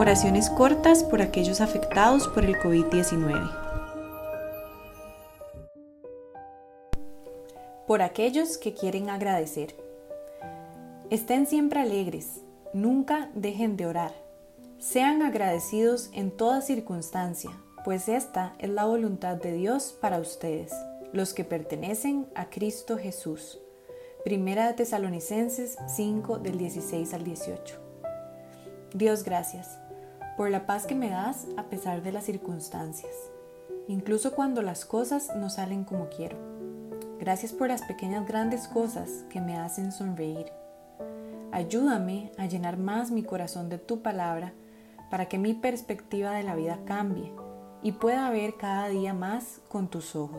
Oraciones cortas por aquellos afectados por el COVID-19. Por aquellos que quieren agradecer. Estén siempre alegres, nunca dejen de orar. Sean agradecidos en toda circunstancia, pues esta es la voluntad de Dios para ustedes, los que pertenecen a Cristo Jesús. Primera de Tesalonicenses 5 del 16 al 18. Dios, gracias por la paz que me das a pesar de las circunstancias, incluso cuando las cosas no salen como quiero. Gracias por las pequeñas grandes cosas que me hacen sonreír. Ayúdame a llenar más mi corazón de tu palabra para que mi perspectiva de la vida cambie y pueda ver cada día más con tus ojos.